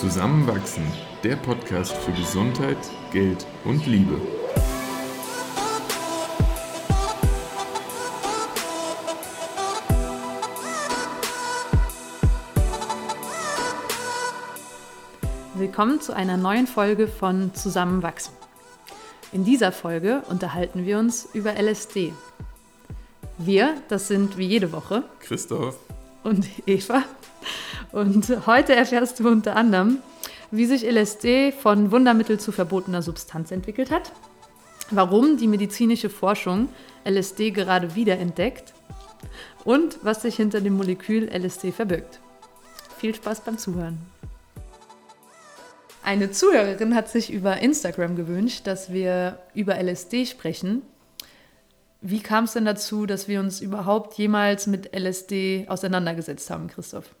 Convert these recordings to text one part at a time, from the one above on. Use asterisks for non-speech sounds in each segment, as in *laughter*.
Zusammenwachsen, der Podcast für Gesundheit, Geld und Liebe. Willkommen zu einer neuen Folge von Zusammenwachsen. In dieser Folge unterhalten wir uns über LSD. Wir, das sind wie jede Woche Christoph und Eva. Und heute erfährst du unter anderem, wie sich LSD von Wundermittel zu verbotener Substanz entwickelt hat, warum die medizinische Forschung LSD gerade wiederentdeckt und was sich hinter dem Molekül LSD verbirgt. Viel Spaß beim Zuhören. Eine Zuhörerin hat sich über Instagram gewünscht, dass wir über LSD sprechen. Wie kam es denn dazu, dass wir uns überhaupt jemals mit LSD auseinandergesetzt haben, Christoph?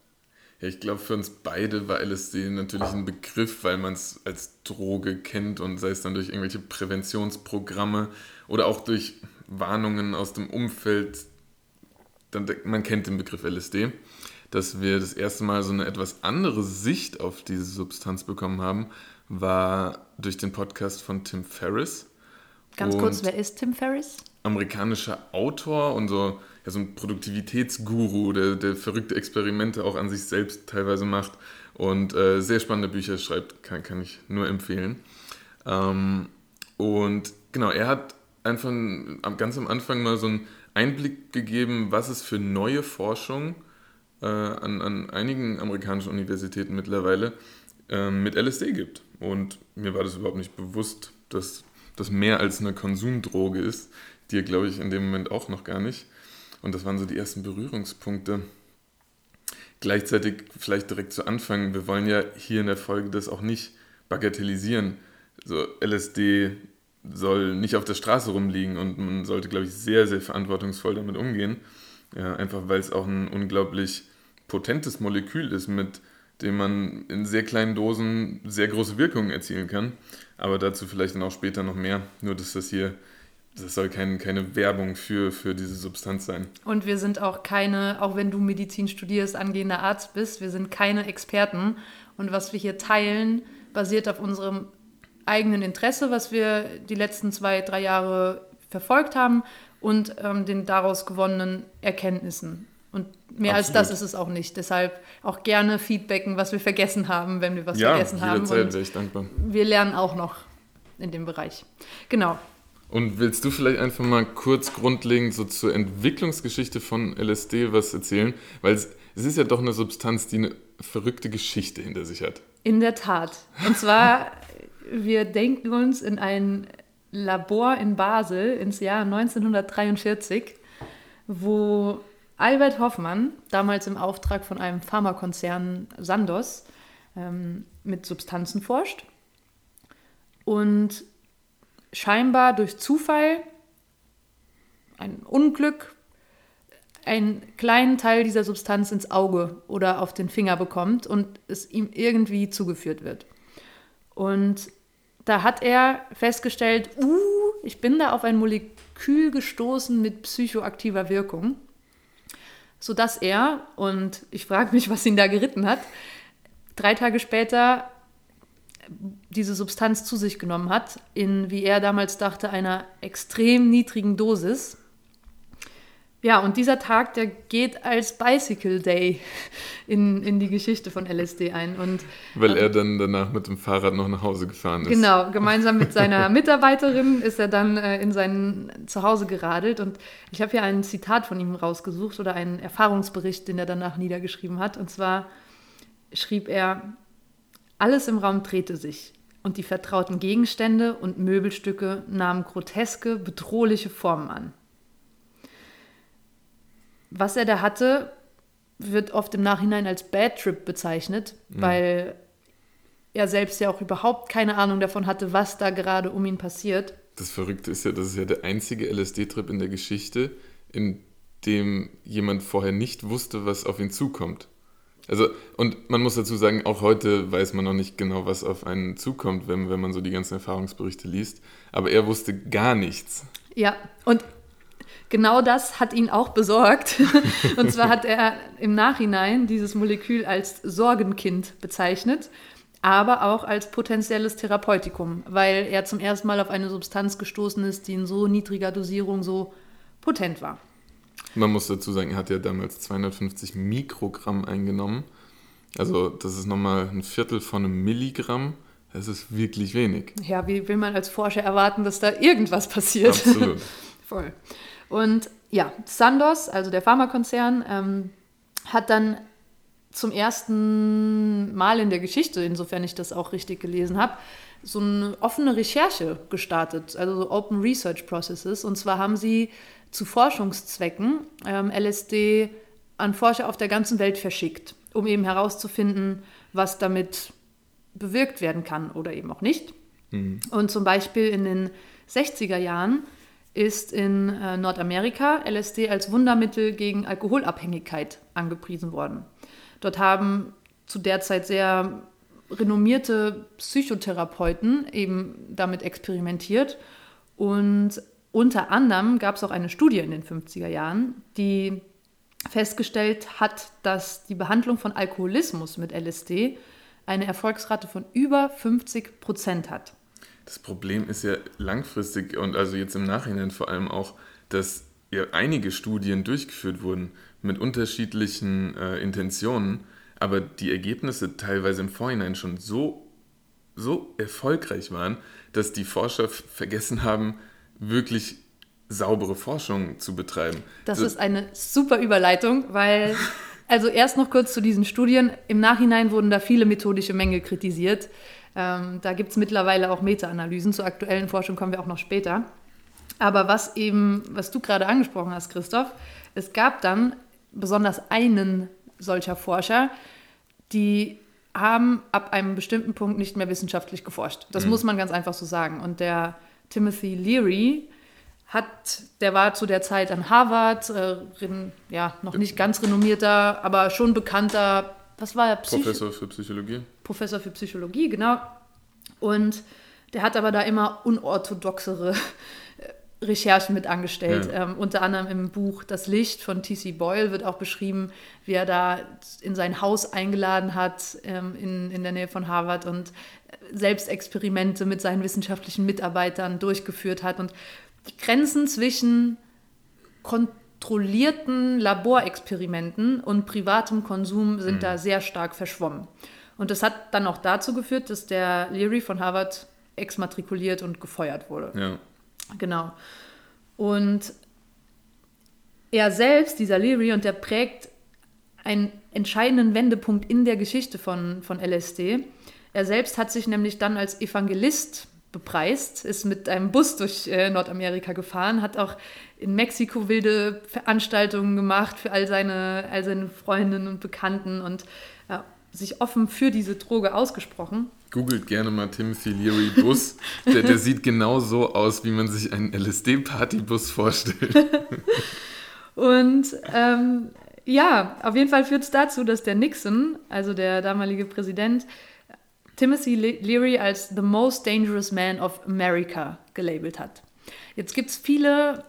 Ja, ich glaube, für uns beide war LSD natürlich ein Begriff, weil man es als Droge kennt und sei es dann durch irgendwelche Präventionsprogramme oder auch durch Warnungen aus dem Umfeld. Dann, man kennt den Begriff LSD. Dass wir das erste Mal so eine etwas andere Sicht auf diese Substanz bekommen haben, war durch den Podcast von Tim Ferriss. Ganz und kurz, wer ist Tim Ferriss? Amerikanischer Autor und so ja, so ein Produktivitätsguru, der, der verrückte Experimente auch an sich selbst teilweise macht und äh, sehr spannende Bücher schreibt, kann, kann ich nur empfehlen. Ähm, und genau, er hat einfach ganz am Anfang mal so einen Einblick gegeben, was es für neue Forschung äh, an, an einigen amerikanischen Universitäten mittlerweile äh, mit LSD gibt. Und mir war das überhaupt nicht bewusst, dass das mehr als eine Konsumdroge ist. Dir glaube ich in dem Moment auch noch gar nicht. Und das waren so die ersten Berührungspunkte. Gleichzeitig vielleicht direkt zu Anfang, wir wollen ja hier in der Folge das auch nicht bagatellisieren. So LSD soll nicht auf der Straße rumliegen und man sollte, glaube ich, sehr, sehr verantwortungsvoll damit umgehen. Ja, einfach weil es auch ein unglaublich potentes Molekül ist, mit dem man in sehr kleinen Dosen sehr große Wirkungen erzielen kann. Aber dazu vielleicht dann auch später noch mehr. Nur, dass das hier das soll kein, keine Werbung für, für diese Substanz sein. Und wir sind auch keine, auch wenn du Medizin studierst, angehender Arzt bist, wir sind keine Experten. Und was wir hier teilen, basiert auf unserem eigenen Interesse, was wir die letzten zwei, drei Jahre verfolgt haben und ähm, den daraus gewonnenen Erkenntnissen. Und mehr Absolut. als das ist es auch nicht. Deshalb auch gerne feedbacken, was wir vergessen haben, wenn wir was ja, vergessen haben. Ja, jederzeit wäre ich dankbar. Wir lernen auch noch in dem Bereich. Genau. Und willst du vielleicht einfach mal kurz grundlegend so zur Entwicklungsgeschichte von LSD was erzählen? Weil es, es ist ja doch eine Substanz, die eine verrückte Geschichte hinter sich hat. In der Tat. Und zwar, wir denken uns in ein Labor in Basel ins Jahr 1943, wo Albert Hoffmann, damals im Auftrag von einem Pharmakonzern Sandoz, ähm, mit Substanzen forscht. Und scheinbar durch Zufall, ein Unglück, einen kleinen Teil dieser Substanz ins Auge oder auf den Finger bekommt und es ihm irgendwie zugeführt wird. Und da hat er festgestellt, uh, ich bin da auf ein Molekül gestoßen mit psychoaktiver Wirkung, sodass er, und ich frage mich, was ihn da geritten hat, drei Tage später diese Substanz zu sich genommen hat, in, wie er damals dachte, einer extrem niedrigen Dosis. Ja, und dieser Tag, der geht als Bicycle Day in, in die Geschichte von LSD ein. Und, Weil er dann danach mit dem Fahrrad noch nach Hause gefahren ist. Genau, gemeinsam mit seiner *laughs* Mitarbeiterin ist er dann äh, in sein Zuhause geradelt. Und ich habe hier ein Zitat von ihm rausgesucht oder einen Erfahrungsbericht, den er danach niedergeschrieben hat. Und zwar schrieb er, alles im Raum drehte sich und die vertrauten Gegenstände und Möbelstücke nahmen groteske, bedrohliche Formen an. Was er da hatte, wird oft im Nachhinein als Bad Trip bezeichnet, mhm. weil er selbst ja auch überhaupt keine Ahnung davon hatte, was da gerade um ihn passiert. Das Verrückte ist ja, das ist ja der einzige LSD-Trip in der Geschichte, in dem jemand vorher nicht wusste, was auf ihn zukommt. Also, und man muss dazu sagen, auch heute weiß man noch nicht genau, was auf einen zukommt, wenn, wenn man so die ganzen Erfahrungsberichte liest. Aber er wusste gar nichts. Ja, und genau das hat ihn auch besorgt. *laughs* und zwar hat er im Nachhinein dieses Molekül als Sorgenkind bezeichnet. aber auch als potenzielles Therapeutikum, weil er zum ersten Mal auf eine Substanz gestoßen ist, die in so niedriger Dosierung so potent war. Man muss dazu sagen, er hat ja damals 250 Mikrogramm eingenommen. Also das ist nochmal ein Viertel von einem Milligramm. Das ist wirklich wenig. Ja, wie will man als Forscher erwarten, dass da irgendwas passiert? Absolut. *laughs* Voll. Und ja, Sandoz, also der Pharmakonzern, ähm, hat dann zum ersten Mal in der Geschichte, insofern ich das auch richtig gelesen habe, so eine offene Recherche gestartet, also so Open Research Processes. Und zwar haben sie zu Forschungszwecken ähm, LSD an Forscher auf der ganzen Welt verschickt, um eben herauszufinden, was damit bewirkt werden kann oder eben auch nicht. Mhm. Und zum Beispiel in den 60er Jahren ist in äh, Nordamerika LSD als Wundermittel gegen Alkoholabhängigkeit angepriesen worden. Dort haben zu der Zeit sehr renommierte Psychotherapeuten eben damit experimentiert und unter anderem gab es auch eine Studie in den 50er Jahren, die festgestellt hat, dass die Behandlung von Alkoholismus mit LSD eine Erfolgsrate von über 50 Prozent hat. Das Problem ist ja langfristig und also jetzt im Nachhinein vor allem auch, dass ja einige Studien durchgeführt wurden mit unterschiedlichen äh, Intentionen, aber die Ergebnisse teilweise im Vorhinein schon so, so erfolgreich waren, dass die Forscher vergessen haben, wirklich saubere Forschung zu betreiben. Das so. ist eine super Überleitung, weil, *laughs* also erst noch kurz zu diesen Studien. Im Nachhinein wurden da viele methodische Mängel kritisiert. Ähm, da gibt es mittlerweile auch Meta-Analysen. Zur aktuellen Forschung kommen wir auch noch später. Aber was eben, was du gerade angesprochen hast, Christoph, es gab dann besonders einen solcher Forscher, die haben ab einem bestimmten Punkt nicht mehr wissenschaftlich geforscht. Das mhm. muss man ganz einfach so sagen. Und der Timothy Leary hat, der war zu der Zeit an Harvard, äh, ja, noch nicht ganz renommierter, aber schon bekannter, was war er? Psych Professor für Psychologie. Professor für Psychologie, genau. Und der hat aber da immer unorthodoxere Recherchen mit angestellt. Ja. Ähm, unter anderem im Buch Das Licht von T.C. Boyle wird auch beschrieben, wie er da in sein Haus eingeladen hat ähm, in, in der Nähe von Harvard und selbst Experimente mit seinen wissenschaftlichen Mitarbeitern durchgeführt hat. Und die Grenzen zwischen kontrollierten Laborexperimenten und privatem Konsum sind mhm. da sehr stark verschwommen. Und das hat dann auch dazu geführt, dass der Leary von Harvard exmatrikuliert und gefeuert wurde. Ja. Genau. Und er selbst, dieser Leary, und der prägt einen entscheidenden Wendepunkt in der Geschichte von, von LSD. Er selbst hat sich nämlich dann als Evangelist bepreist, ist mit einem Bus durch äh, Nordamerika gefahren, hat auch in Mexiko wilde Veranstaltungen gemacht für all seine, all seine Freundinnen und Bekannten und äh, sich offen für diese Droge ausgesprochen. Googelt gerne mal Timothy Leary Bus. Der, der sieht genau so aus, wie man sich einen LSD-Partybus vorstellt. und ähm, ja, auf jeden Fall führt es dazu, dass der Nixon, also der damalige Präsident, Timothy Leary als The Most Dangerous Man of America gelabelt hat. Jetzt gibt es viele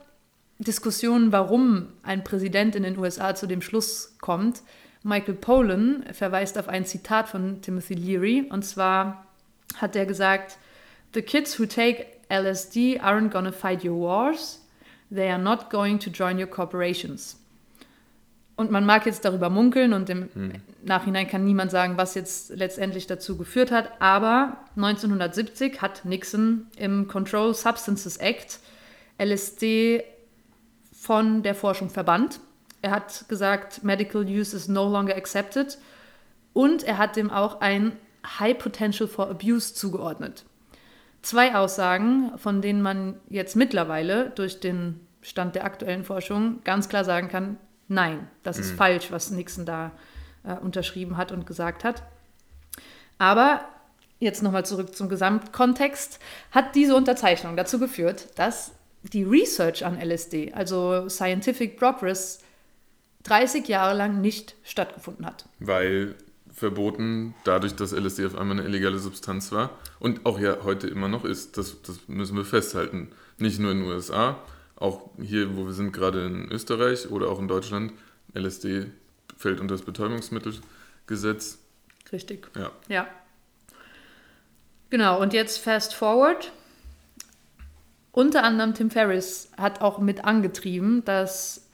Diskussionen, warum ein Präsident in den USA zu dem Schluss kommt. Michael Pollan verweist auf ein Zitat von Timothy Leary und zwar hat er gesagt: The kids who take LSD aren't gonna fight your wars, they are not going to join your corporations. Und man mag jetzt darüber munkeln und im hm. Nachhinein kann niemand sagen, was jetzt letztendlich dazu geführt hat. Aber 1970 hat Nixon im Controlled Substances Act LSD von der Forschung verbannt. Er hat gesagt, Medical Use is no longer accepted. Und er hat dem auch ein High Potential for Abuse zugeordnet. Zwei Aussagen, von denen man jetzt mittlerweile durch den Stand der aktuellen Forschung ganz klar sagen kann, nein, das ist mhm. falsch, was Nixon da äh, unterschrieben hat und gesagt hat. Aber jetzt nochmal zurück zum Gesamtkontext, hat diese Unterzeichnung dazu geführt, dass die Research an LSD, also Scientific Progress, 30 Jahre lang nicht stattgefunden hat. Weil verboten, dadurch, dass LSD auf einmal eine illegale Substanz war und auch ja heute immer noch ist. Das, das müssen wir festhalten. Nicht nur in den USA, auch hier, wo wir sind, gerade in Österreich oder auch in Deutschland, LSD fällt unter das Betäubungsmittelgesetz. Richtig. Ja. Ja. Genau, und jetzt fast forward. Unter anderem Tim Ferriss hat auch mit angetrieben, dass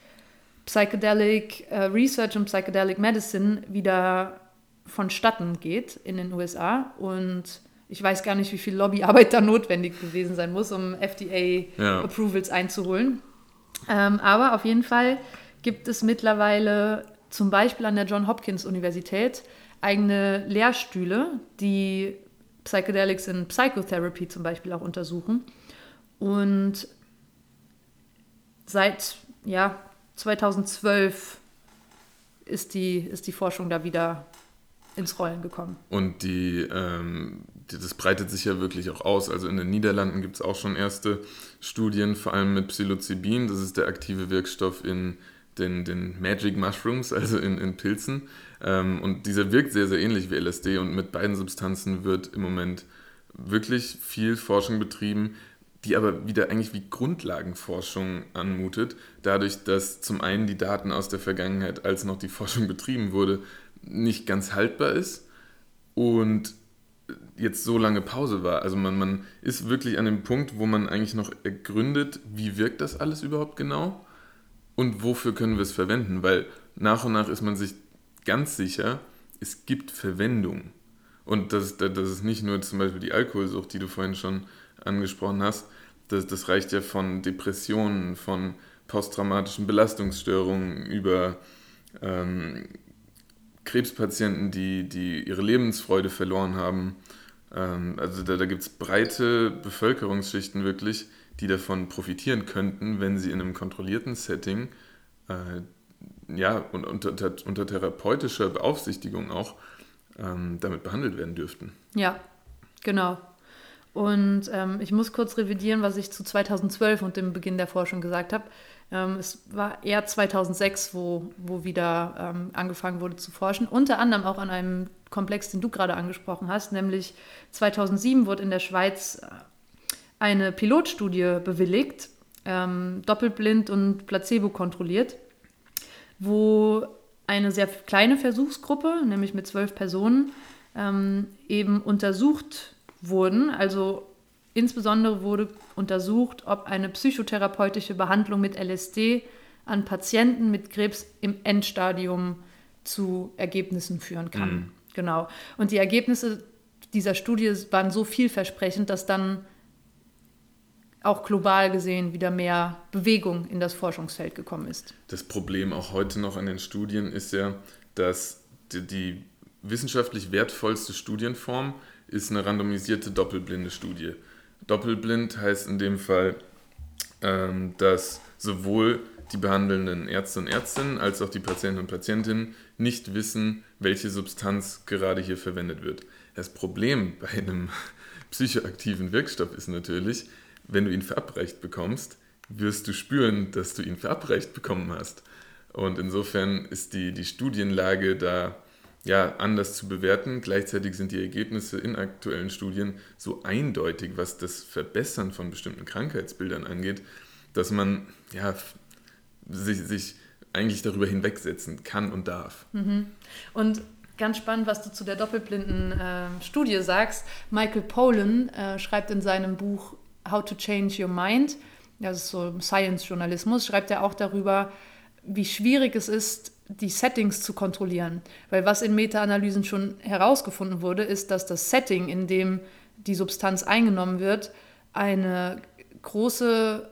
Psychedelic äh, Research und Psychedelic Medicine wieder vonstatten geht in den USA. Und ich weiß gar nicht, wie viel Lobbyarbeit *laughs* da notwendig gewesen sein muss, um FDA-Approvals ja. einzuholen. Ähm, aber auf jeden Fall gibt es mittlerweile zum Beispiel an der John Hopkins Universität eigene Lehrstühle, die Psychedelics in Psychotherapy zum Beispiel auch untersuchen. Und seit ja, 2012 ist die, ist die Forschung da wieder ins Rollen gekommen. Und die, ähm, die, das breitet sich ja wirklich auch aus. Also in den Niederlanden gibt es auch schon erste Studien, vor allem mit Psilocybin. Das ist der aktive Wirkstoff in den, den Magic Mushrooms, *laughs* also in, in Pilzen. Ähm, und dieser wirkt sehr, sehr ähnlich wie LSD und mit beiden Substanzen wird im Moment wirklich viel Forschung betrieben, die aber wieder eigentlich wie Grundlagenforschung anmutet, dadurch, dass zum einen die Daten aus der Vergangenheit, als noch die Forschung betrieben wurde, nicht ganz haltbar ist und jetzt so lange Pause war. Also man, man ist wirklich an dem Punkt, wo man eigentlich noch ergründet, wie wirkt das alles überhaupt genau und wofür können wir es verwenden, weil nach und nach ist man sich ganz sicher, es gibt Verwendung. Und das, das ist nicht nur zum Beispiel die Alkoholsucht, die du vorhin schon angesprochen hast. Das, das reicht ja von Depressionen, von posttraumatischen Belastungsstörungen über ähm, Krebspatienten, die, die ihre Lebensfreude verloren haben. Ähm, also da, da gibt es breite Bevölkerungsschichten wirklich, die davon profitieren könnten, wenn sie in einem kontrollierten Setting äh, ja, und unter, unter therapeutischer Beaufsichtigung auch ähm, damit behandelt werden dürften. Ja, genau. Und ähm, ich muss kurz revidieren, was ich zu 2012 und dem Beginn der Forschung gesagt habe. Ähm, es war eher 2006, wo, wo wieder ähm, angefangen wurde zu forschen. Unter anderem auch an einem Komplex, den du gerade angesprochen hast, nämlich 2007 wurde in der Schweiz äh, eine Pilotstudie bewilligt, ähm, doppelblind und placebo kontrolliert wo eine sehr kleine Versuchsgruppe, nämlich mit zwölf Personen, ähm, eben untersucht wurden. Also insbesondere wurde untersucht, ob eine psychotherapeutische Behandlung mit LSD an Patienten mit Krebs im Endstadium zu Ergebnissen führen kann. Mhm. Genau. Und die Ergebnisse dieser Studie waren so vielversprechend, dass dann auch global gesehen wieder mehr Bewegung in das Forschungsfeld gekommen ist. Das Problem auch heute noch an den Studien ist ja, dass die, die wissenschaftlich wertvollste Studienform ist eine randomisierte doppelblinde Studie. Doppelblind heißt in dem Fall, ähm, dass sowohl die behandelnden Ärzte und Ärztinnen als auch die Patienten und Patientinnen nicht wissen, welche Substanz gerade hier verwendet wird. Das Problem bei einem *laughs* psychoaktiven Wirkstoff ist natürlich, wenn du ihn verabreicht bekommst, wirst du spüren, dass du ihn verabreicht bekommen hast. Und insofern ist die, die Studienlage da ja, anders zu bewerten. Gleichzeitig sind die Ergebnisse in aktuellen Studien so eindeutig, was das Verbessern von bestimmten Krankheitsbildern angeht, dass man ja, sich, sich eigentlich darüber hinwegsetzen kann und darf. Mhm. Und ganz spannend, was du zu der doppelblinden äh, Studie sagst. Michael Pollan äh, schreibt in seinem Buch How to Change Your Mind, das ist so Science-Journalismus, schreibt er auch darüber, wie schwierig es ist, die Settings zu kontrollieren. Weil was in Meta-Analysen schon herausgefunden wurde, ist, dass das Setting, in dem die Substanz eingenommen wird, eine große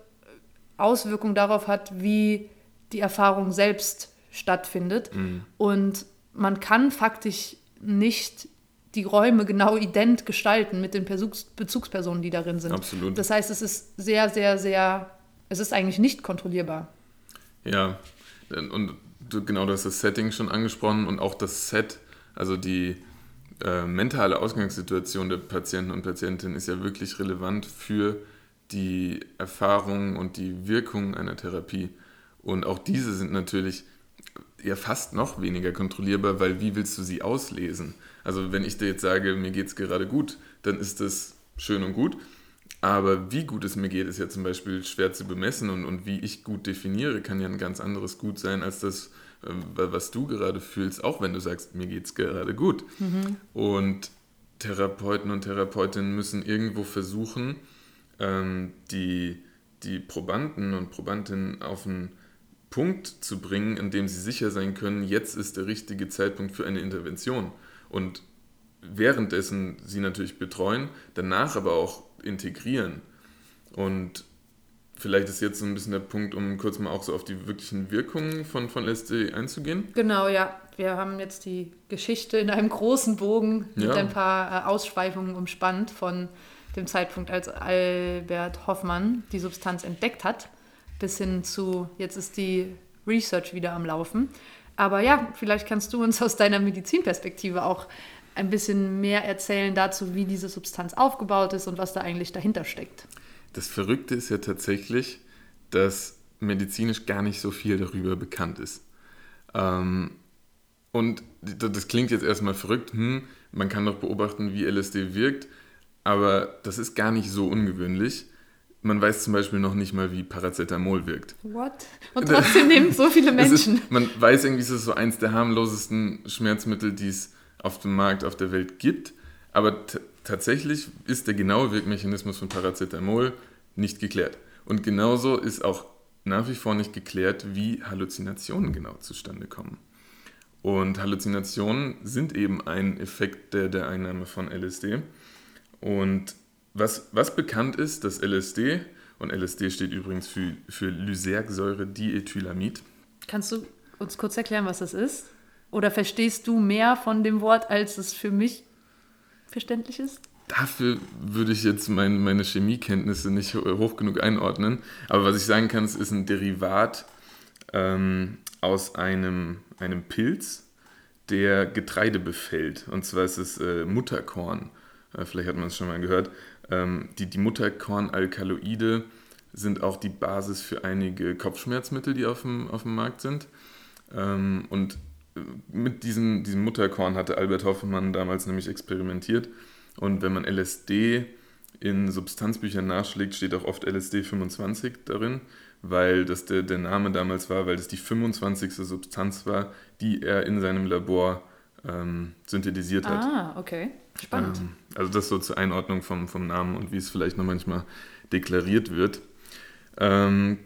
Auswirkung darauf hat, wie die Erfahrung selbst stattfindet. Mhm. Und man kann faktisch nicht die Räume genau ident gestalten mit den Bezugs Bezugspersonen, die darin sind. Absolut. Das heißt, es ist sehr, sehr, sehr, es ist eigentlich nicht kontrollierbar. Ja, und du, genau, das Setting schon angesprochen und auch das Set, also die äh, mentale Ausgangssituation der Patienten und Patientinnen ist ja wirklich relevant für die Erfahrung und die Wirkung einer Therapie. Und auch diese sind natürlich ja fast noch weniger kontrollierbar, weil wie willst du sie auslesen? Also wenn ich dir jetzt sage, mir geht es gerade gut, dann ist das schön und gut. Aber wie gut es mir geht, ist ja zum Beispiel schwer zu bemessen und, und wie ich gut definiere, kann ja ein ganz anderes Gut sein als das, äh, was du gerade fühlst, auch wenn du sagst, mir geht es gerade gut. Mhm. Und Therapeuten und Therapeutinnen müssen irgendwo versuchen, ähm, die, die Probanden und Probandinnen auf einen Punkt zu bringen, in dem sie sicher sein können, jetzt ist der richtige Zeitpunkt für eine Intervention. Und währenddessen sie natürlich betreuen, danach aber auch integrieren. Und vielleicht ist jetzt so ein bisschen der Punkt, um kurz mal auch so auf die wirklichen Wirkungen von, von LSD einzugehen. Genau, ja. Wir haben jetzt die Geschichte in einem großen Bogen mit ja. ein paar äh, Ausschweifungen umspannt von dem Zeitpunkt, als Albert Hoffmann die Substanz entdeckt hat, bis hin zu, jetzt ist die Research wieder am Laufen. Aber ja, vielleicht kannst du uns aus deiner Medizinperspektive auch ein bisschen mehr erzählen dazu, wie diese Substanz aufgebaut ist und was da eigentlich dahinter steckt. Das Verrückte ist ja tatsächlich, dass medizinisch gar nicht so viel darüber bekannt ist. Ähm, und das klingt jetzt erstmal verrückt, hm, man kann doch beobachten, wie LSD wirkt, aber das ist gar nicht so ungewöhnlich. Man weiß zum Beispiel noch nicht mal, wie Paracetamol wirkt. What? Und *laughs* trotzdem nehmen so viele Menschen. Ist, man weiß irgendwie, es ist so eins der harmlosesten Schmerzmittel, die es auf dem Markt auf der Welt gibt. Aber tatsächlich ist der genaue Wirkmechanismus von Paracetamol nicht geklärt. Und genauso ist auch nach wie vor nicht geklärt, wie Halluzinationen genau zustande kommen. Und Halluzinationen sind eben ein Effekt der, der Einnahme von LSD. Und was, was bekannt ist, dass LSD, und LSD steht übrigens für, für Lysergsäure-Diethylamid. Kannst du uns kurz erklären, was das ist? Oder verstehst du mehr von dem Wort, als es für mich verständlich ist? Dafür würde ich jetzt mein, meine Chemiekenntnisse nicht hoch genug einordnen. Aber was ich sagen kann, es ist ein Derivat ähm, aus einem, einem Pilz, der Getreide befällt. Und zwar ist es äh, Mutterkorn. Äh, vielleicht hat man es schon mal gehört. Ähm, die, die Mutterkornalkaloide sind auch die Basis für einige Kopfschmerzmittel, die auf dem, auf dem Markt sind. Ähm, und mit diesem, diesem Mutterkorn hatte Albert Hoffmann damals nämlich experimentiert. Und wenn man LSD in Substanzbüchern nachschlägt, steht auch oft LSD 25 darin, weil das der, der Name damals war, weil das die 25. Substanz war, die er in seinem Labor ähm, synthetisiert hat. Ah, okay. Spannend. Ähm, also das so zur Einordnung vom, vom Namen und wie es vielleicht noch manchmal deklariert wird. Ähm,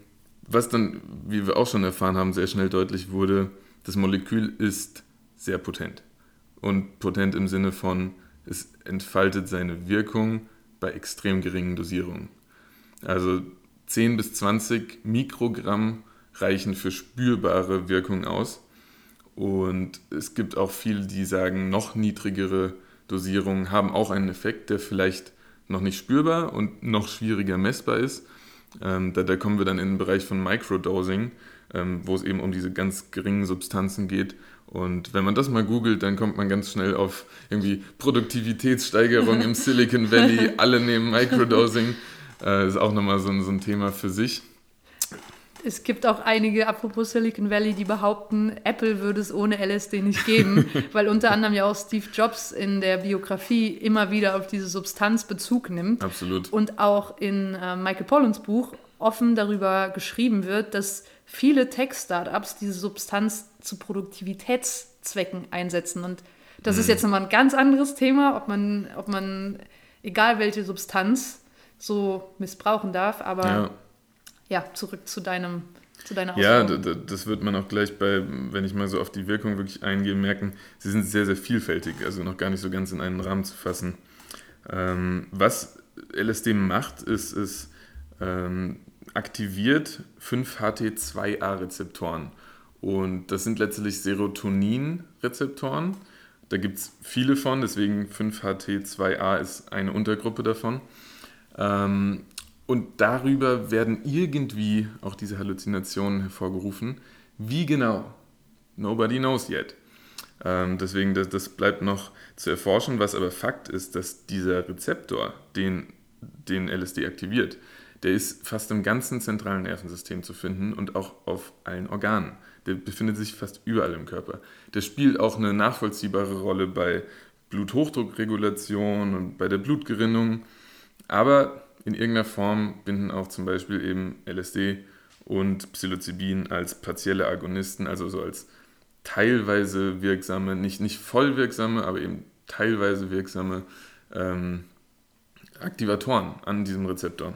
was dann, wie wir auch schon erfahren haben, sehr schnell deutlich wurde, das Molekül ist sehr potent. Und potent im Sinne von, es entfaltet seine Wirkung bei extrem geringen Dosierungen. Also 10 bis 20 Mikrogramm reichen für spürbare Wirkung aus. Und es gibt auch viele, die sagen, noch niedrigere Dosierungen haben auch einen Effekt, der vielleicht noch nicht spürbar und noch schwieriger messbar ist. Ähm, da, da, kommen wir dann in den Bereich von Microdosing, ähm, wo es eben um diese ganz geringen Substanzen geht. Und wenn man das mal googelt, dann kommt man ganz schnell auf irgendwie Produktivitätssteigerung im *laughs* Silicon Valley. Alle nehmen Microdosing. Äh, ist auch nochmal so, so ein Thema für sich. Es gibt auch einige, apropos Silicon Valley, die behaupten, Apple würde es ohne LSD nicht geben, *laughs* weil unter anderem ja auch Steve Jobs in der Biografie immer wieder auf diese Substanz Bezug nimmt. Absolut. Und auch in äh, Michael Pollans Buch offen darüber geschrieben wird, dass viele Tech-Startups diese Substanz zu Produktivitätszwecken einsetzen. Und das mhm. ist jetzt nochmal ein ganz anderes Thema, ob man, ob man, egal welche Substanz, so missbrauchen darf. Aber ja ja, zurück zu deinem zu deiner Ja, das wird man auch gleich bei, wenn ich mal so auf die Wirkung wirklich eingehe, merken, sie sind sehr, sehr vielfältig, also noch gar nicht so ganz in einen Rahmen zu fassen. Ähm, was LSD macht, ist, es ähm, aktiviert 5-HT2A-Rezeptoren. Und das sind letztlich Serotonin-Rezeptoren. Da gibt es viele von, deswegen 5-HT2A ist eine Untergruppe davon. Ähm, und darüber werden irgendwie auch diese Halluzinationen hervorgerufen. Wie genau? Nobody knows yet. Ähm, deswegen, das, das bleibt noch zu erforschen. Was aber Fakt ist, dass dieser Rezeptor, den, den LSD aktiviert, der ist fast im ganzen zentralen Nervensystem zu finden und auch auf allen Organen. Der befindet sich fast überall im Körper. Der spielt auch eine nachvollziehbare Rolle bei Bluthochdruckregulation und bei der Blutgerinnung. Aber in irgendeiner Form binden auch zum Beispiel eben LSD und Psilocybin als partielle Agonisten, also so als teilweise wirksame, nicht, nicht voll wirksame, aber eben teilweise wirksame ähm, Aktivatoren an diesem Rezeptor.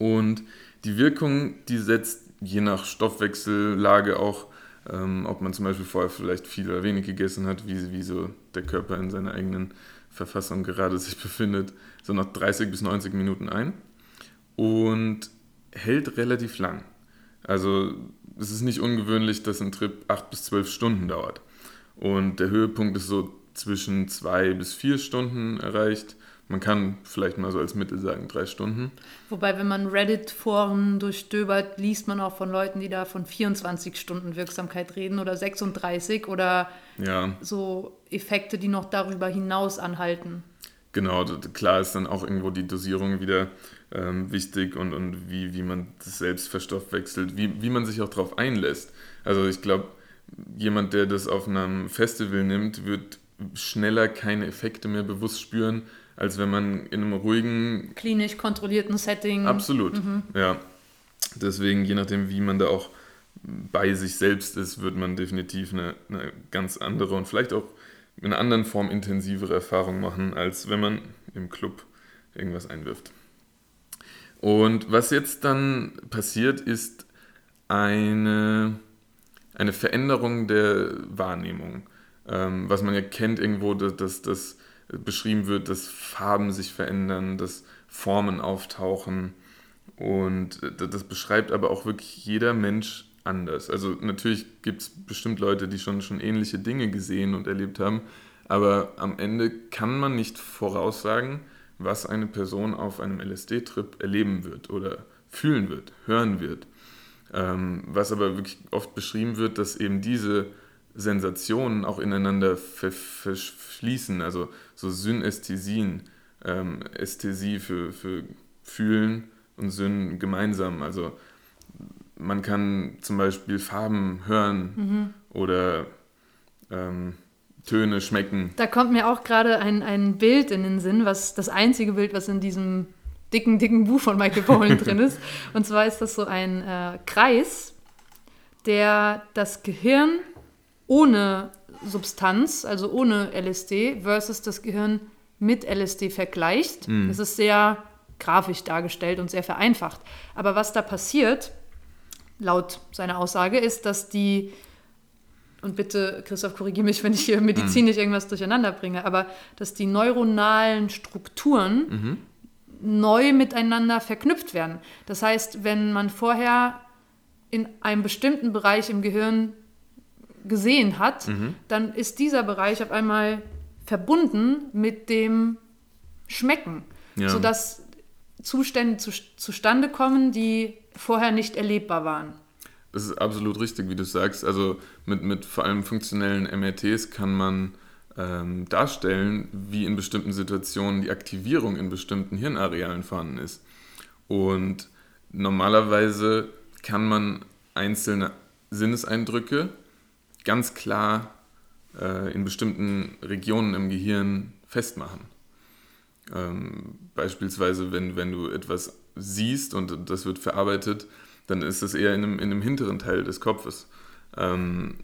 Und die Wirkung, die setzt je nach Stoffwechsellage auch, ähm, ob man zum Beispiel vorher vielleicht viel oder wenig gegessen hat, wie, wie so der Körper in seiner eigenen Verfassung gerade *laughs* sich befindet, so nach 30 bis 90 Minuten ein und hält relativ lang. Also es ist nicht ungewöhnlich, dass ein Trip 8 bis 12 Stunden dauert. Und der Höhepunkt ist so zwischen 2 bis 4 Stunden erreicht man kann vielleicht mal so als Mittel sagen, drei Stunden. Wobei, wenn man Reddit-Foren durchstöbert, liest man auch von Leuten, die da von 24 Stunden Wirksamkeit reden oder 36 oder ja. so Effekte, die noch darüber hinaus anhalten. Genau, klar ist dann auch irgendwo die Dosierung wieder ähm, wichtig und, und wie, wie man das selbst verstoffwechselt, wie, wie man sich auch darauf einlässt. Also ich glaube, jemand, der das auf einem Festival nimmt, wird schneller keine Effekte mehr bewusst spüren, als wenn man in einem ruhigen. Klinisch kontrollierten Setting. Absolut, mhm. ja. Deswegen, je nachdem, wie man da auch bei sich selbst ist, wird man definitiv eine, eine ganz andere und vielleicht auch in einer anderen Form intensivere Erfahrung machen, als wenn man im Club irgendwas einwirft. Und was jetzt dann passiert, ist eine, eine Veränderung der Wahrnehmung. Ähm, was man ja kennt irgendwo, dass, dass, dass beschrieben wird, dass Farben sich verändern, dass Formen auftauchen. Und das beschreibt aber auch wirklich jeder Mensch anders. Also natürlich gibt es bestimmt Leute, die schon, schon ähnliche Dinge gesehen und erlebt haben, aber am Ende kann man nicht voraussagen, was eine Person auf einem LSD-Trip erleben wird oder fühlen wird, hören wird. Ähm, was aber wirklich oft beschrieben wird, dass eben diese Sensationen auch ineinander verschließen, also so Synästhesien, ähm, Ästhesie für, für Fühlen und Syn gemeinsam. Also man kann zum Beispiel Farben hören mhm. oder ähm, Töne schmecken. Da kommt mir auch gerade ein, ein Bild in den Sinn, was das einzige Bild, was in diesem dicken, dicken Buch von Michael Pollan drin ist. *laughs* Und zwar ist das so ein äh, Kreis, der das Gehirn ohne Substanz, also ohne LSD, versus das Gehirn mit LSD vergleicht. Mhm. Das ist sehr grafisch dargestellt und sehr vereinfacht. Aber was da passiert, laut seiner Aussage, ist, dass die, und bitte, Christoph, korrigiere mich, wenn ich hier medizinisch mhm. irgendwas durcheinander bringe, aber dass die neuronalen Strukturen mhm. neu miteinander verknüpft werden. Das heißt, wenn man vorher in einem bestimmten Bereich im Gehirn gesehen hat, mhm. dann ist dieser Bereich auf einmal verbunden mit dem Schmecken, ja. sodass Zustände zu, zustande kommen, die vorher nicht erlebbar waren. Das ist absolut richtig, wie du sagst. Also mit, mit vor allem funktionellen MRTs kann man ähm, darstellen, wie in bestimmten Situationen die Aktivierung in bestimmten Hirnarealen vorhanden ist. Und normalerweise kann man einzelne Sinneseindrücke ganz klar äh, in bestimmten Regionen im Gehirn festmachen. Ähm, beispielsweise, wenn, wenn du etwas siehst und das wird verarbeitet, dann ist es eher in einem, in einem hinteren Teil des Kopfes. Ähm,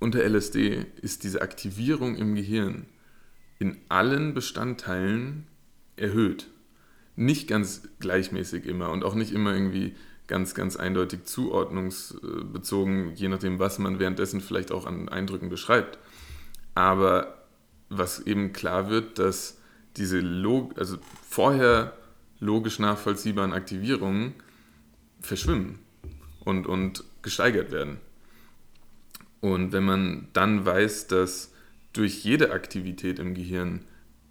unter LSD ist diese Aktivierung im Gehirn in allen Bestandteilen erhöht. Nicht ganz gleichmäßig immer und auch nicht immer irgendwie ganz, ganz eindeutig zuordnungsbezogen, je nachdem, was man währenddessen vielleicht auch an Eindrücken beschreibt. Aber was eben klar wird, dass diese Log also vorher logisch nachvollziehbaren Aktivierungen verschwimmen und, und gesteigert werden. Und wenn man dann weiß, dass durch jede Aktivität im Gehirn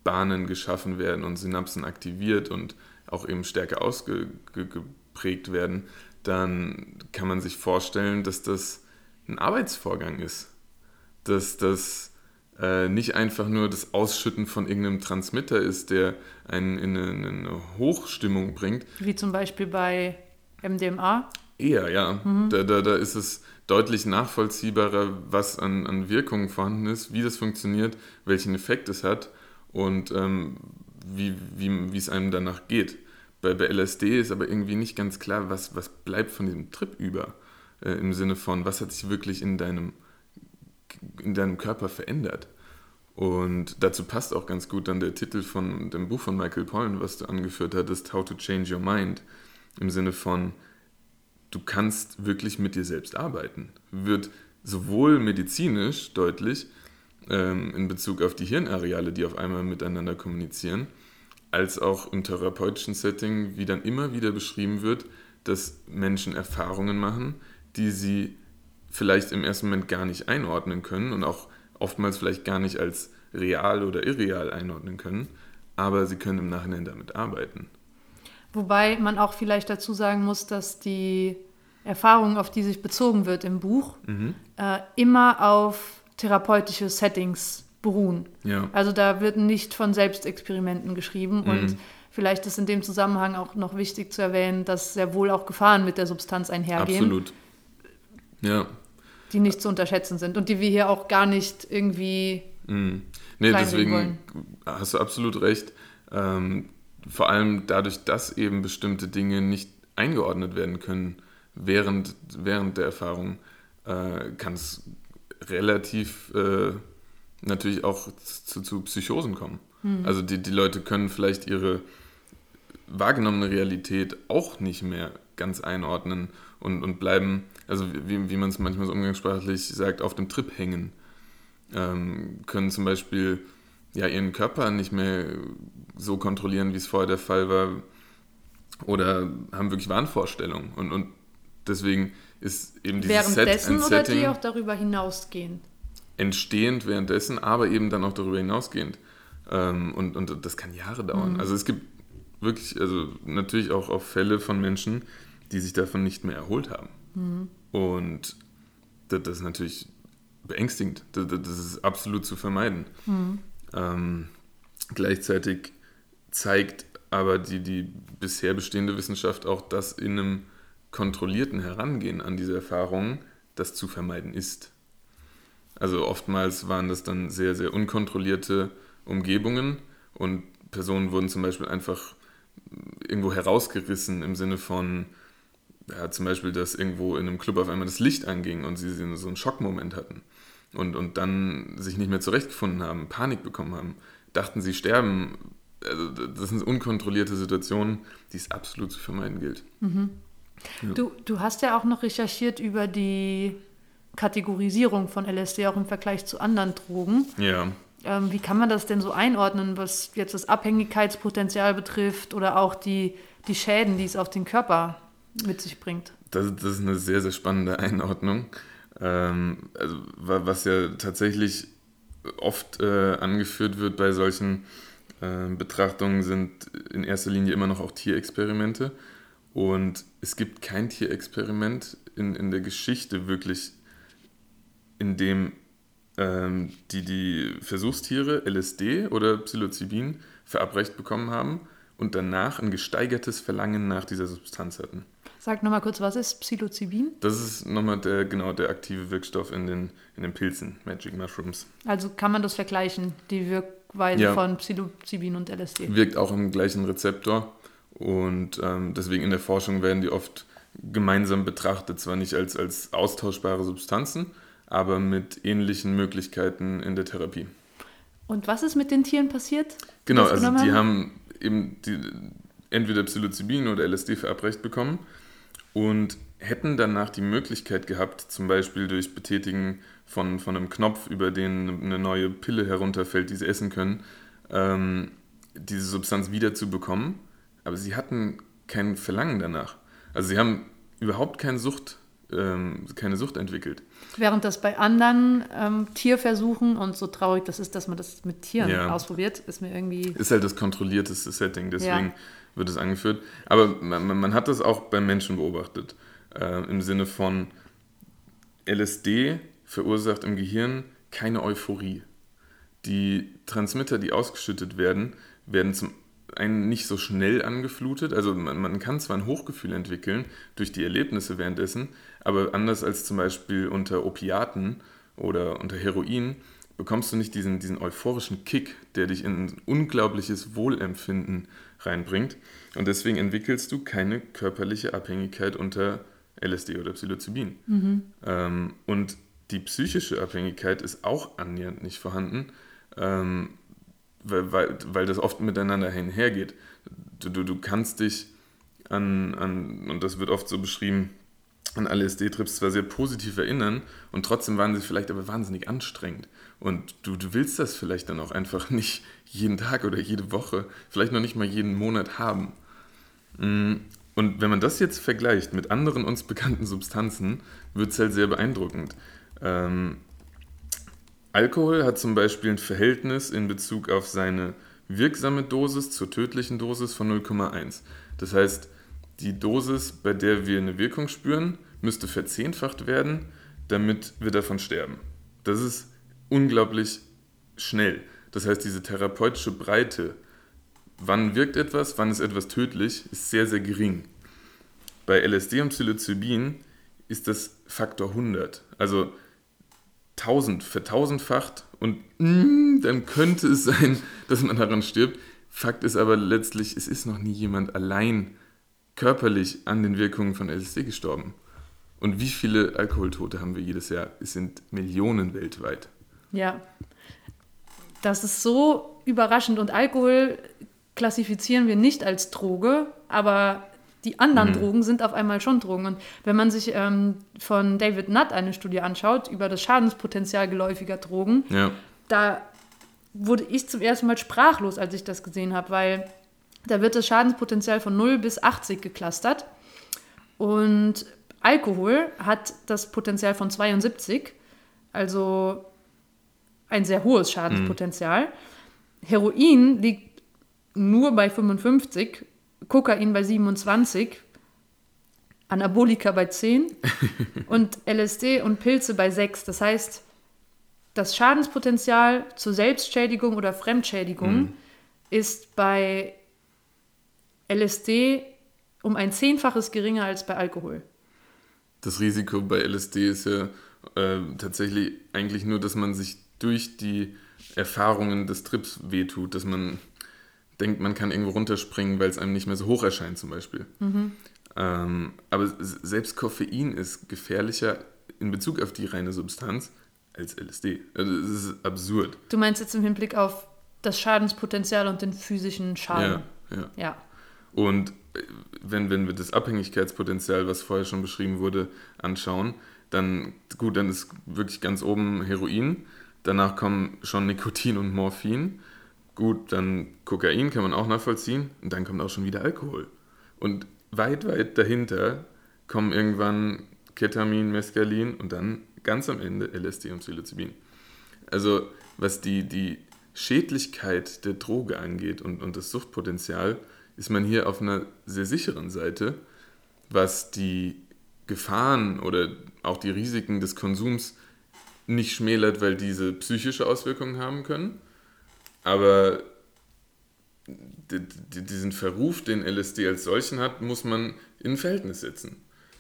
Bahnen geschaffen werden und Synapsen aktiviert und auch eben stärker ausgeprägt geprägt werden, dann kann man sich vorstellen, dass das ein Arbeitsvorgang ist. Dass das äh, nicht einfach nur das Ausschütten von irgendeinem Transmitter ist, der einen in eine, in eine Hochstimmung bringt. Wie zum Beispiel bei MDMA? Eher, ja. Mhm. Da, da, da ist es deutlich nachvollziehbarer, was an, an Wirkungen vorhanden ist, wie das funktioniert, welchen Effekt es hat und ähm, wie, wie, wie es einem danach geht. Bei, bei LSD ist aber irgendwie nicht ganz klar, was, was bleibt von diesem Trip über. Äh, Im Sinne von, was hat sich wirklich in deinem, in deinem Körper verändert. Und dazu passt auch ganz gut dann der Titel von dem Buch von Michael Pollan, was du angeführt hattest, How to Change Your Mind, im Sinne von, du kannst wirklich mit dir selbst arbeiten. Wird sowohl medizinisch deutlich ähm, in Bezug auf die Hirnareale, die auf einmal miteinander kommunizieren, als auch im therapeutischen Setting, wie dann immer wieder beschrieben wird, dass Menschen Erfahrungen machen, die sie vielleicht im ersten Moment gar nicht einordnen können und auch oftmals vielleicht gar nicht als real oder irreal einordnen können, aber sie können im Nachhinein damit arbeiten. Wobei man auch vielleicht dazu sagen muss, dass die Erfahrung, auf die sich bezogen wird im Buch, mhm. äh, immer auf therapeutische Settings beruhen. Ja. Also da wird nicht von Selbstexperimenten geschrieben mhm. und vielleicht ist in dem Zusammenhang auch noch wichtig zu erwähnen, dass sehr wohl auch Gefahren mit der Substanz einhergehen. Absolut. Ja. Die nicht zu unterschätzen sind und die wir hier auch gar nicht irgendwie. Mhm. Nee, deswegen wollen. hast du absolut recht. Ähm, vor allem dadurch, dass eben bestimmte Dinge nicht eingeordnet werden können während, während der Erfahrung, äh, kann es relativ äh, natürlich auch zu, zu Psychosen kommen. Mhm. Also die, die Leute können vielleicht ihre wahrgenommene Realität auch nicht mehr ganz einordnen und, und bleiben, also wie, wie man es manchmal so umgangssprachlich sagt, auf dem Trip hängen. Ähm, können zum Beispiel ja, ihren Körper nicht mehr so kontrollieren, wie es vorher der Fall war, oder haben wirklich Wahnvorstellungen. Und, und deswegen ist eben dieses Währenddessen Set oder Setting die auch darüber hinausgehen? Entstehend währenddessen, aber eben dann auch darüber hinausgehend. Ähm, und, und das kann Jahre dauern. Mhm. Also es gibt wirklich, also natürlich auch, auch Fälle von Menschen, die sich davon nicht mehr erholt haben. Mhm. Und das, das, ist natürlich beängstigend. Das, das ist absolut zu vermeiden. Mhm. Ähm, gleichzeitig zeigt aber die, die bisher bestehende Wissenschaft auch, dass in einem kontrollierten Herangehen an diese Erfahrungen das zu vermeiden ist. Also oftmals waren das dann sehr, sehr unkontrollierte Umgebungen und Personen wurden zum Beispiel einfach irgendwo herausgerissen im Sinne von, ja, zum Beispiel, dass irgendwo in einem Club auf einmal das Licht anging und sie so einen Schockmoment hatten und, und dann sich nicht mehr zurechtgefunden haben, Panik bekommen haben, dachten, sie sterben. Also das sind unkontrollierte Situationen, die es absolut zu vermeiden gilt. Mhm. Ja. Du, du hast ja auch noch recherchiert über die Kategorisierung von LSD auch im Vergleich zu anderen Drogen. Ja. Ähm, wie kann man das denn so einordnen, was jetzt das Abhängigkeitspotenzial betrifft oder auch die, die Schäden, die es auf den Körper mit sich bringt? Das, das ist eine sehr, sehr spannende Einordnung. Ähm, also, was ja tatsächlich oft äh, angeführt wird bei solchen äh, Betrachtungen, sind in erster Linie immer noch auch Tierexperimente. Und es gibt kein Tierexperiment in, in der Geschichte wirklich, in dem ähm, die, die Versuchstiere LSD oder Psilocybin verabreicht bekommen haben und danach ein gesteigertes Verlangen nach dieser Substanz hatten. Sag nochmal kurz, was ist Psilocybin? Das ist nochmal der, genau, der aktive Wirkstoff in den, in den Pilzen, Magic Mushrooms. Also kann man das vergleichen, die Wirkweise ja. von Psilocybin und LSD? Wirkt auch im gleichen Rezeptor und ähm, deswegen in der Forschung werden die oft gemeinsam betrachtet, zwar nicht als, als austauschbare Substanzen, aber mit ähnlichen Möglichkeiten in der Therapie. Und was ist mit den Tieren passiert? Genau, also die haben, haben eben die, entweder Psilocybin oder LSD verabreicht bekommen und hätten danach die Möglichkeit gehabt, zum Beispiel durch Betätigen von, von einem Knopf, über den eine neue Pille herunterfällt, die sie essen können, ähm, diese Substanz wiederzubekommen aber sie hatten kein Verlangen danach. Also sie haben überhaupt keine Sucht, ähm, keine Sucht entwickelt. Während das bei anderen ähm, Tierversuchen und so traurig das ist, dass man das mit Tieren ja. ausprobiert, ist mir irgendwie. Ist halt das kontrollierteste Setting, deswegen ja. wird es angeführt. Aber man, man, hat das auch beim Menschen beobachtet. Äh, Im Sinne von LSD verursacht im Gehirn keine Euphorie. Die Transmitter, die ausgeschüttet werden, werden zum einen nicht so schnell angeflutet. Also man, man, kann zwar ein Hochgefühl entwickeln durch die Erlebnisse währenddessen, aber anders als zum Beispiel unter Opiaten oder unter Heroin bekommst du nicht diesen, diesen euphorischen Kick, der dich in ein unglaubliches Wohlempfinden reinbringt. Und deswegen entwickelst du keine körperliche Abhängigkeit unter LSD oder Psilocybin. Mhm. Ähm, und die psychische Abhängigkeit ist auch annähernd nicht vorhanden, ähm, weil, weil, weil das oft miteinander einhergeht. Du, du, du kannst dich an, an, und das wird oft so beschrieben, an alle SD-Trips zwar sehr positiv erinnern und trotzdem waren sie vielleicht aber wahnsinnig anstrengend. Und du, du willst das vielleicht dann auch einfach *laughs* nicht jeden Tag oder jede Woche, vielleicht noch nicht mal jeden Monat haben. Mm, und wenn man das jetzt vergleicht mit anderen uns bekannten Substanzen, wird es halt sehr beeindruckend. Ähm, Alkohol hat zum Beispiel ein Verhältnis in Bezug auf seine wirksame Dosis zur tödlichen Dosis von 0,1. Das heißt, die Dosis, bei der wir eine Wirkung spüren, müsste verzehnfacht werden, damit wir davon sterben. Das ist unglaublich schnell. Das heißt, diese therapeutische Breite, wann wirkt etwas, wann ist etwas tödlich, ist sehr, sehr gering. Bei LSD und Psilocybin ist das Faktor 100. Also 1000 vertausendfacht und mm, dann könnte es sein, *laughs* dass man daran stirbt. Fakt ist aber letztlich, es ist noch nie jemand allein körperlich an den Wirkungen von LSD gestorben. Und wie viele Alkoholtote haben wir jedes Jahr? Es sind Millionen weltweit. Ja, das ist so überraschend. Und Alkohol klassifizieren wir nicht als Droge, aber die anderen mhm. Drogen sind auf einmal schon Drogen. Und wenn man sich ähm, von David Nutt eine Studie anschaut über das Schadenspotenzial geläufiger Drogen, ja. da wurde ich zum ersten Mal sprachlos, als ich das gesehen habe, weil da wird das Schadenspotenzial von 0 bis 80 geklustert. Und Alkohol hat das Potenzial von 72, also ein sehr hohes Schadenspotenzial. Mhm. Heroin liegt nur bei 55, Kokain bei 27, Anabolika bei 10 *laughs* und LSD und Pilze bei 6. Das heißt, das Schadenspotenzial zur Selbstschädigung oder Fremdschädigung mhm. ist bei LSD um ein Zehnfaches geringer als bei Alkohol. Das Risiko bei LSD ist ja äh, tatsächlich eigentlich nur, dass man sich durch die Erfahrungen des Trips wehtut, dass man denkt, man kann irgendwo runterspringen, weil es einem nicht mehr so hoch erscheint zum Beispiel. Mhm. Ähm, aber selbst Koffein ist gefährlicher in Bezug auf die reine Substanz als LSD. Also das ist absurd. Du meinst jetzt im Hinblick auf das Schadenspotenzial und den physischen Schaden? Ja, ja. ja. Und äh, wenn, wenn wir das Abhängigkeitspotenzial, was vorher schon beschrieben wurde, anschauen, dann gut, dann ist wirklich ganz oben Heroin. Danach kommen schon Nikotin und Morphin. Gut, dann Kokain kann man auch nachvollziehen. Und dann kommt auch schon wieder Alkohol. Und weit, weit dahinter kommen irgendwann Ketamin, Mescalin und dann ganz am Ende LSD und Psilocybin. Also was die, die Schädlichkeit der Droge angeht und, und das Suchtpotenzial, ist man hier auf einer sehr sicheren Seite, was die Gefahren oder auch die Risiken des Konsums nicht schmälert, weil diese psychische Auswirkungen haben können. Aber diesen Verruf, den LSD als solchen hat, muss man in Verhältnis setzen.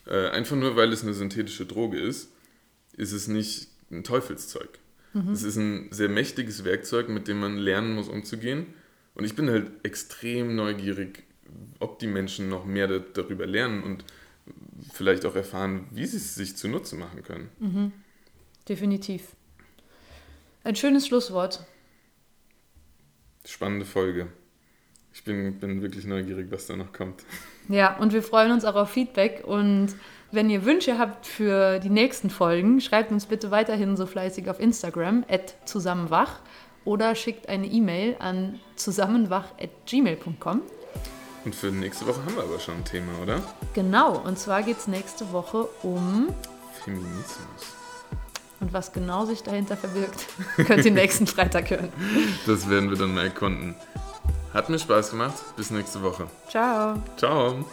Äh, einfach nur, weil es eine synthetische Droge ist, ist es nicht ein Teufelszeug. Mhm. Es ist ein sehr mächtiges Werkzeug, mit dem man lernen muss, umzugehen. Und ich bin halt extrem neugierig, ob die Menschen noch mehr darüber lernen und vielleicht auch erfahren, wie sie es sich zunutze machen können. Mhm. Definitiv. Ein schönes Schlusswort. Spannende Folge. Ich bin, bin wirklich neugierig, was da noch kommt. *laughs* Ja, und wir freuen uns auch auf Feedback. Und wenn ihr Wünsche habt für die nächsten Folgen, schreibt uns bitte weiterhin so fleißig auf Instagram, zusammenwach oder schickt eine E-Mail an zusammenwach.gmail.com. Und für nächste Woche haben wir aber schon ein Thema, oder? Genau, und zwar geht es nächste Woche um Feminismus. Und was genau sich dahinter verbirgt, *laughs* könnt ihr nächsten Freitag hören. Das werden wir dann mal erkunden. Hat mir Spaß gemacht. Bis nächste Woche. Ciao. Ciao.